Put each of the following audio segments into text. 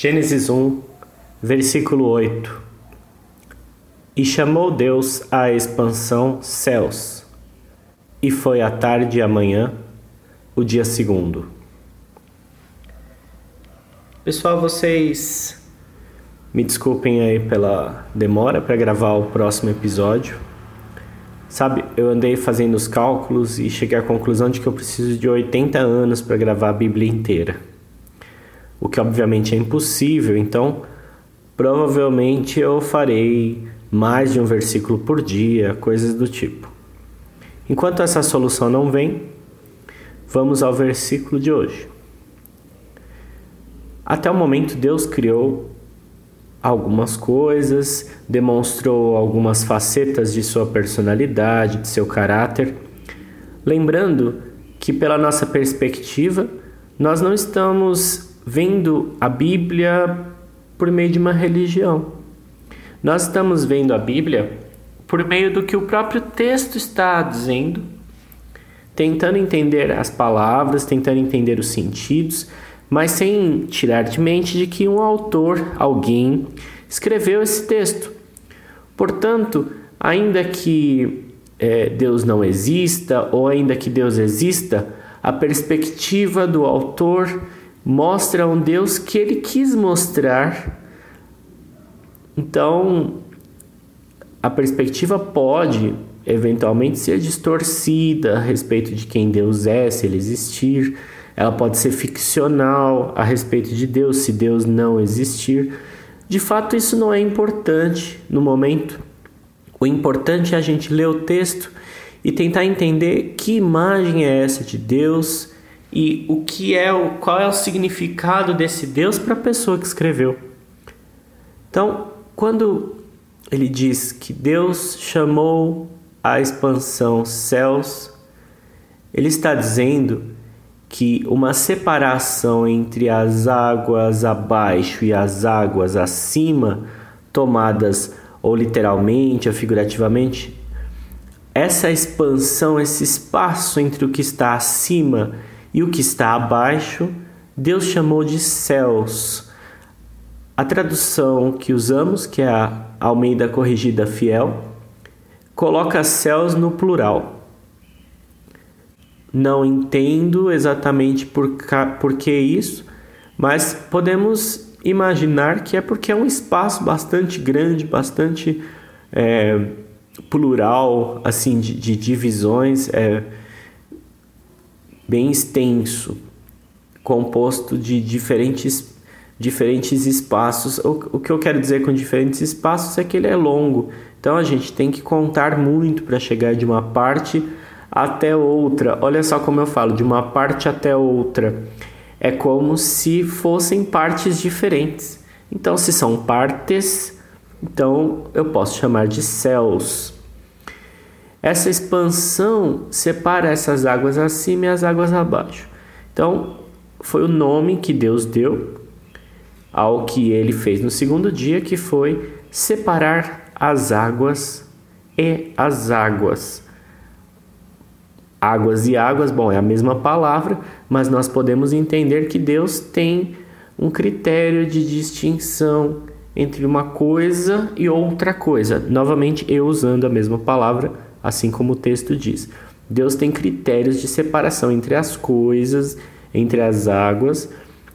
Gênesis 1, versículo 8. E chamou Deus a expansão céus, e foi a tarde e a manhã, o dia segundo. Pessoal, vocês me desculpem aí pela demora para gravar o próximo episódio. Sabe, eu andei fazendo os cálculos e cheguei à conclusão de que eu preciso de 80 anos para gravar a Bíblia inteira o que obviamente é impossível, então provavelmente eu farei mais de um versículo por dia, coisas do tipo. Enquanto essa solução não vem, vamos ao versículo de hoje. Até o momento, Deus criou algumas coisas, demonstrou algumas facetas de sua personalidade, de seu caráter. Lembrando que, pela nossa perspectiva, nós não estamos vendo a Bíblia por meio de uma religião. Nós estamos vendo a Bíblia por meio do que o próprio texto está dizendo, tentando entender as palavras, tentando entender os sentidos, mas sem tirar de mente de que um autor, alguém, escreveu esse texto. Portanto, ainda que é, Deus não exista, ou ainda que Deus exista, a perspectiva do autor mostra um Deus que ele quis mostrar. Então, a perspectiva pode eventualmente ser distorcida a respeito de quem Deus é, se ele existir. Ela pode ser ficcional a respeito de Deus, se Deus não existir. De fato, isso não é importante no momento. O importante é a gente ler o texto e tentar entender que imagem é essa de Deus e o que é o qual é o significado desse Deus para a pessoa que escreveu. Então, quando ele diz que Deus chamou a expansão céus, ele está dizendo que uma separação entre as águas abaixo e as águas acima, tomadas ou literalmente ou figurativamente, essa expansão, esse espaço entre o que está acima e o que está abaixo, Deus chamou de céus. A tradução que usamos, que é a Almeida Corrigida Fiel, coloca céus no plural. Não entendo exatamente por, por que isso, mas podemos imaginar que é porque é um espaço bastante grande, bastante é, plural, assim, de, de divisões. É, bem extenso, composto de diferentes, diferentes espaços. O, o que eu quero dizer com diferentes espaços é que ele é longo, então a gente tem que contar muito para chegar de uma parte até outra. Olha só como eu falo, de uma parte até outra. É como se fossem partes diferentes. Então, se são partes, então eu posso chamar de céus. Essa expansão separa essas águas acima e as águas abaixo. Então, foi o nome que Deus deu ao que ele fez no segundo dia, que foi separar as águas e as águas. Águas e águas, bom, é a mesma palavra, mas nós podemos entender que Deus tem um critério de distinção entre uma coisa e outra coisa. Novamente, eu usando a mesma palavra assim como o texto diz. Deus tem critérios de separação entre as coisas, entre as águas.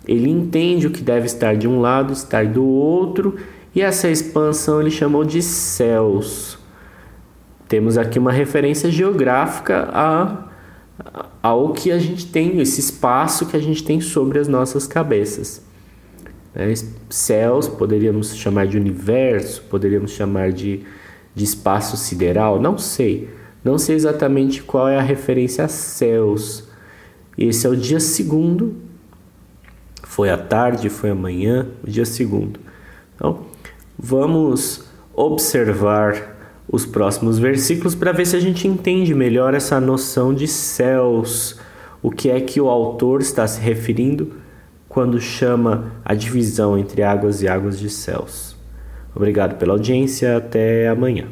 Ele entende o que deve estar de um lado, estar do outro, e essa expansão ele chamou de céus. Temos aqui uma referência geográfica a, ao que a gente tem, esse espaço que a gente tem sobre as nossas cabeças. É, céus poderíamos chamar de universo, poderíamos chamar de de espaço sideral? Não sei. Não sei exatamente qual é a referência a céus. Esse é o dia segundo. Foi à tarde, foi amanhã, o dia segundo. Então, vamos observar os próximos versículos para ver se a gente entende melhor essa noção de céus. O que é que o autor está se referindo quando chama a divisão entre águas e águas de céus. Obrigado pela audiência, até amanhã.